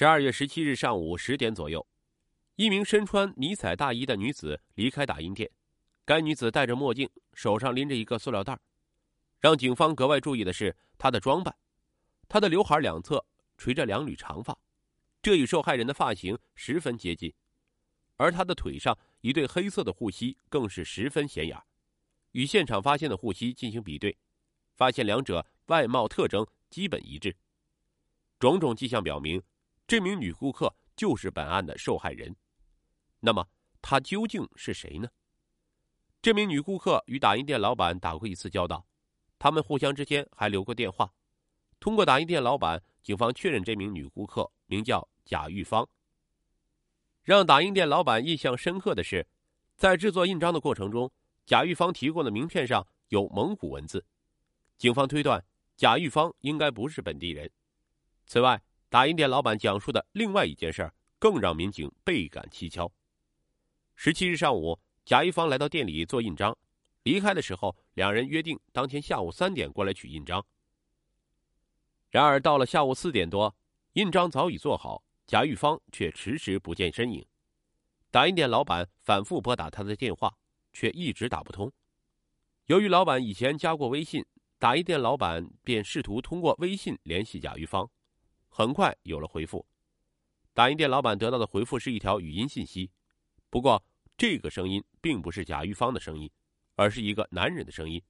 十二月十七日上午十点左右，一名身穿迷彩大衣的女子离开打印店。该女子戴着墨镜，手上拎着一个塑料袋。让警方格外注意的是她的装扮，她的刘海两侧垂着两缕长发，这与受害人的发型十分接近。而她的腿上一对黑色的护膝更是十分显眼，与现场发现的护膝进行比对，发现两者外貌特征基本一致。种种迹象表明。这名女顾客就是本案的受害人，那么她究竟是谁呢？这名女顾客与打印店老板打过一次交道，他们互相之间还留过电话。通过打印店老板，警方确认这名女顾客名叫贾玉芳。让打印店老板印象深刻的是，在制作印章的过程中，贾玉芳提供的名片上有蒙古文字，警方推断贾玉芳应该不是本地人。此外，打印店老板讲述的另外一件事更让民警倍感蹊跷。十七日上午，贾玉芳来到店里做印章，离开的时候，两人约定当天下午三点过来取印章。然而到了下午四点多，印章早已做好，贾玉芳却迟迟不见身影。打印店老板反复拨打他的电话，却一直打不通。由于老板以前加过微信，打印店老板便试图通过微信联系贾玉芳。很快有了回复，打印店老板得到的回复是一条语音信息，不过这个声音并不是贾玉芳的声音，而是一个男人的声音。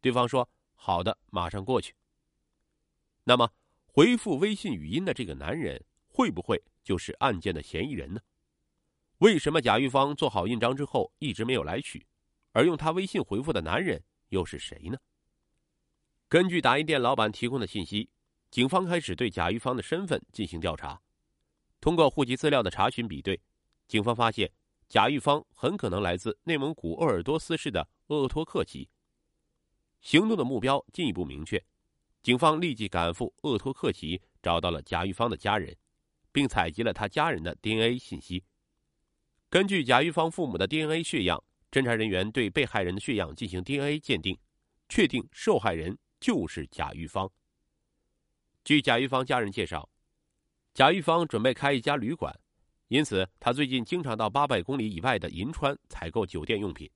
对方说：“好的，马上过去。”那么回复微信语音的这个男人会不会就是案件的嫌疑人呢？为什么贾玉芳做好印章之后一直没有来取，而用他微信回复的男人又是谁呢？根据打印店老板提供的信息。警方开始对贾玉芳的身份进行调查，通过户籍资料的查询比对，警方发现贾玉芳很可能来自内蒙古鄂尔多斯市的鄂托克旗。行动的目标进一步明确，警方立即赶赴鄂托克旗，找到了贾玉芳的家人，并采集了他家人的 DNA 信息。根据贾玉芳父母的 DNA 血样，侦查人员对被害人的血样进行 DNA 鉴定，确定受害人就是贾玉芳。据贾玉芳家人介绍，贾玉芳准备开一家旅馆，因此他最近经常到八百公里以外的银川采购酒店用品。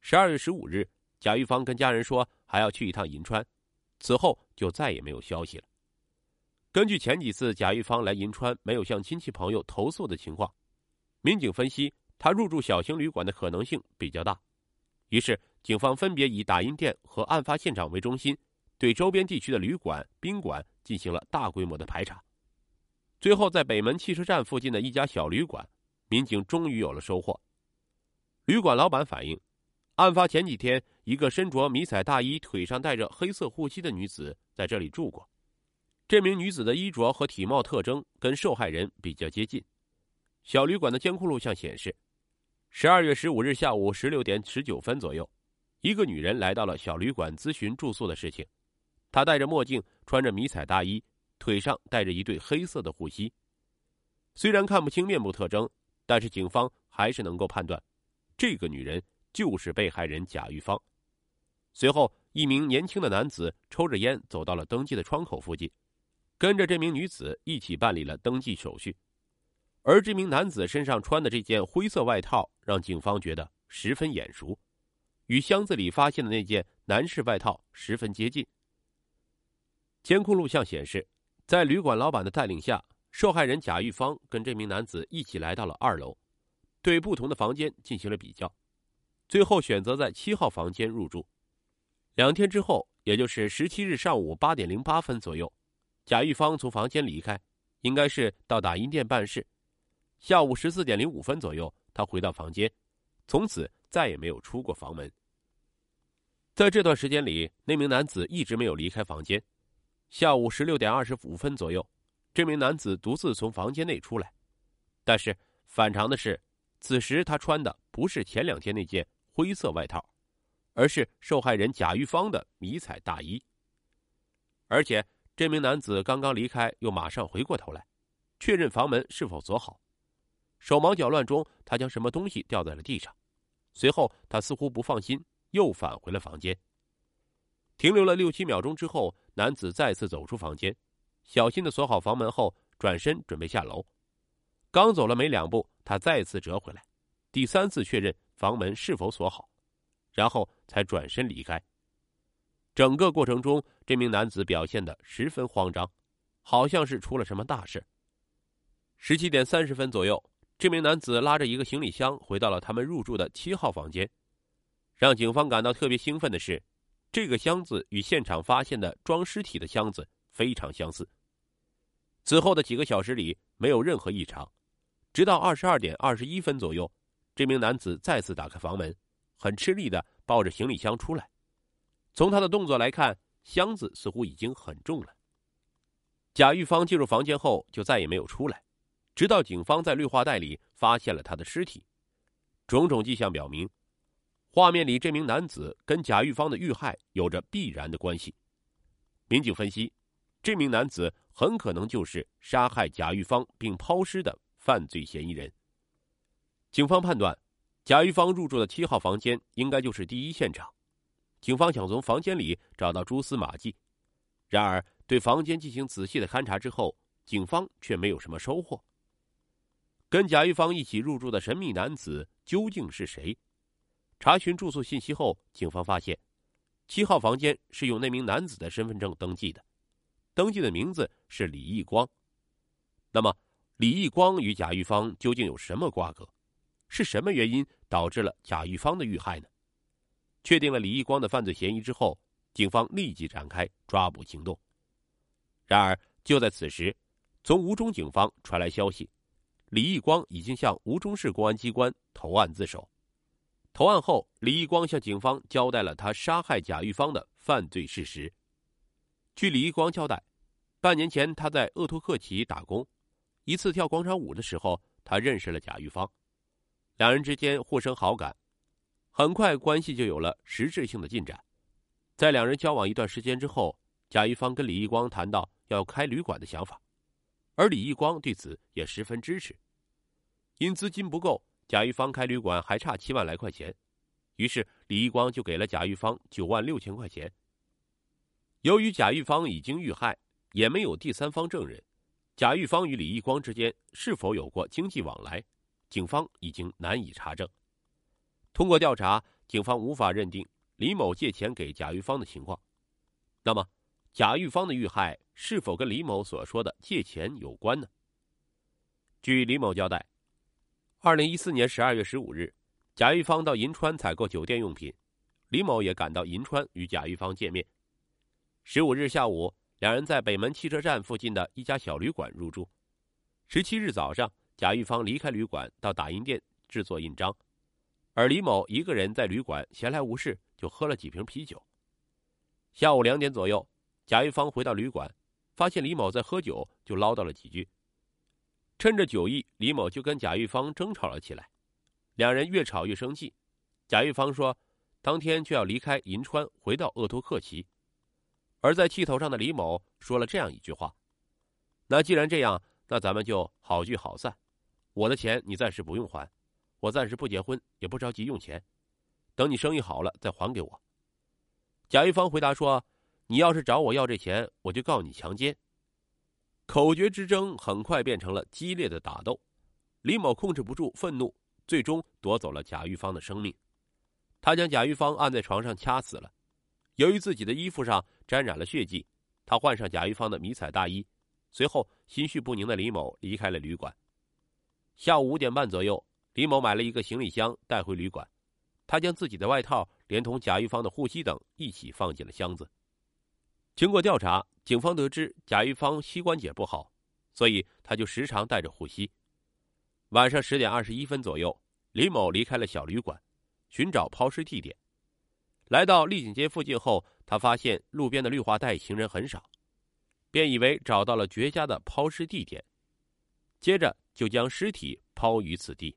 十二月十五日，贾玉芳跟家人说还要去一趟银川，此后就再也没有消息了。根据前几次贾玉芳来银川没有向亲戚朋友投诉的情况，民警分析他入住小型旅馆的可能性比较大，于是警方分别以打印店和案发现场为中心。对周边地区的旅馆、宾馆进行了大规模的排查，最后在北门汽车站附近的一家小旅馆，民警终于有了收获。旅馆老板反映，案发前几天，一个身着迷彩大衣、腿上带着黑色护膝的女子在这里住过。这名女子的衣着和体貌特征跟受害人比较接近。小旅馆的监控录像显示，十二月十五日下午十六点十九分左右，一个女人来到了小旅馆咨询住宿的事情。他戴着墨镜，穿着迷彩大衣，腿上戴着一对黑色的护膝。虽然看不清面部特征，但是警方还是能够判断，这个女人就是被害人贾玉芳。随后，一名年轻的男子抽着烟走到了登记的窗口附近，跟着这名女子一起办理了登记手续。而这名男子身上穿的这件灰色外套，让警方觉得十分眼熟，与箱子里发现的那件男士外套十分接近。监控录像显示，在旅馆老板的带领下，受害人贾玉芳跟这名男子一起来到了二楼，对不同的房间进行了比较，最后选择在七号房间入住。两天之后，也就是十七日上午八点零八分左右，贾玉芳从房间离开，应该是到打印店办事。下午十四点零五分左右，他回到房间，从此再也没有出过房门。在这段时间里，那名男子一直没有离开房间。下午十六点二十五分左右，这名男子独自从房间内出来，但是反常的是，此时他穿的不是前两天那件灰色外套，而是受害人贾玉芳的迷彩大衣。而且这名男子刚刚离开，又马上回过头来，确认房门是否锁好。手忙脚乱中，他将什么东西掉在了地上，随后他似乎不放心，又返回了房间。停留了六七秒钟之后，男子再次走出房间，小心的锁好房门后，转身准备下楼。刚走了没两步，他再次折回来，第三次确认房门是否锁好，然后才转身离开。整个过程中，这名男子表现的十分慌张，好像是出了什么大事。十七点三十分左右，这名男子拉着一个行李箱回到了他们入住的七号房间。让警方感到特别兴奋的是，这个箱子与现场发现的装尸体的箱子非常相似。此后的几个小时里没有任何异常，直到二十二点二十一分左右，这名男子再次打开房门，很吃力的抱着行李箱出来。从他的动作来看，箱子似乎已经很重了。贾玉芳进入房间后就再也没有出来，直到警方在绿化带里发现了他的尸体。种种迹象表明，画面里这名男子跟贾玉芳的遇害有着必然的关系。民警分析，这名男子很可能就是杀害贾玉芳并抛尸的犯罪嫌疑人。警方判断，贾玉芳入住的七号房间应该就是第一现场。警方想从房间里找到蛛丝马迹，然而对房间进行仔细的勘查之后，警方却没有什么收获。跟贾玉芳一起入住的神秘男子究竟是谁？查询住宿信息后，警方发现，七号房间是用那名男子的身份证登记的，登记的名字是李义光。那么，李义光与贾玉芳究竟有什么瓜葛？是什么原因导致了贾玉芳的遇害呢？确定了李义光的犯罪嫌疑之后，警方立即展开抓捕行动。然而，就在此时，从吴中警方传来消息，李义光已经向吴中市公安机关投案自首。投案后，李义光向警方交代了他杀害贾玉芳的犯罪事实。据李义光交代，半年前他在鄂托克旗打工，一次跳广场舞的时候，他认识了贾玉芳，两人之间互生好感。很快，关系就有了实质性的进展。在两人交往一段时间之后，贾玉芳跟李义光谈到要开旅馆的想法，而李义光对此也十分支持。因资金不够，贾玉芳开旅馆还差七万来块钱，于是李义光就给了贾玉芳九万六千块钱。由于贾玉芳已经遇害，也没有第三方证人，贾玉芳与李义光之间是否有过经济往来，警方已经难以查证。通过调查，警方无法认定李某借钱给贾玉芳的情况。那么，贾玉芳的遇害是否跟李某所说的借钱有关呢？据李某交代，二零一四年十二月十五日，贾玉芳到银川采购酒店用品，李某也赶到银川与贾玉芳见面。十五日下午，两人在北门汽车站附近的一家小旅馆入住。十七日早上，贾玉芳离开旅馆到打印店制作印章。而李某一个人在旅馆闲来无事，就喝了几瓶啤酒。下午两点左右，贾玉芳回到旅馆，发现李某在喝酒，就唠叨了几句。趁着酒意，李某就跟贾玉芳争吵了起来，两人越吵越生气。贾玉芳说，当天就要离开银川，回到鄂托克旗。而在气头上的李某说了这样一句话：“那既然这样，那咱们就好聚好散，我的钱你暂时不用还。”我暂时不结婚，也不着急用钱，等你生意好了再还给我。贾玉芳回答说：“你要是找我要这钱，我就告你强奸。”口诀之争很快变成了激烈的打斗，李某控制不住愤怒，最终夺走了贾玉芳的生命。他将贾玉芳按在床上掐死了。由于自己的衣服上沾染了血迹，他换上贾玉芳的迷彩大衣，随后心绪不宁的李某离开了旅馆。下午五点半左右。李某买了一个行李箱带回旅馆，他将自己的外套连同贾玉芳的护膝等一起放进了箱子。经过调查，警方得知贾玉芳膝关节不好，所以他就时常带着护膝。晚上十点二十一分左右，李某离开了小旅馆，寻找抛尸地点。来到丽景街附近后，他发现路边的绿化带行人很少，便以为找到了绝佳的抛尸地点，接着就将尸体抛于此地。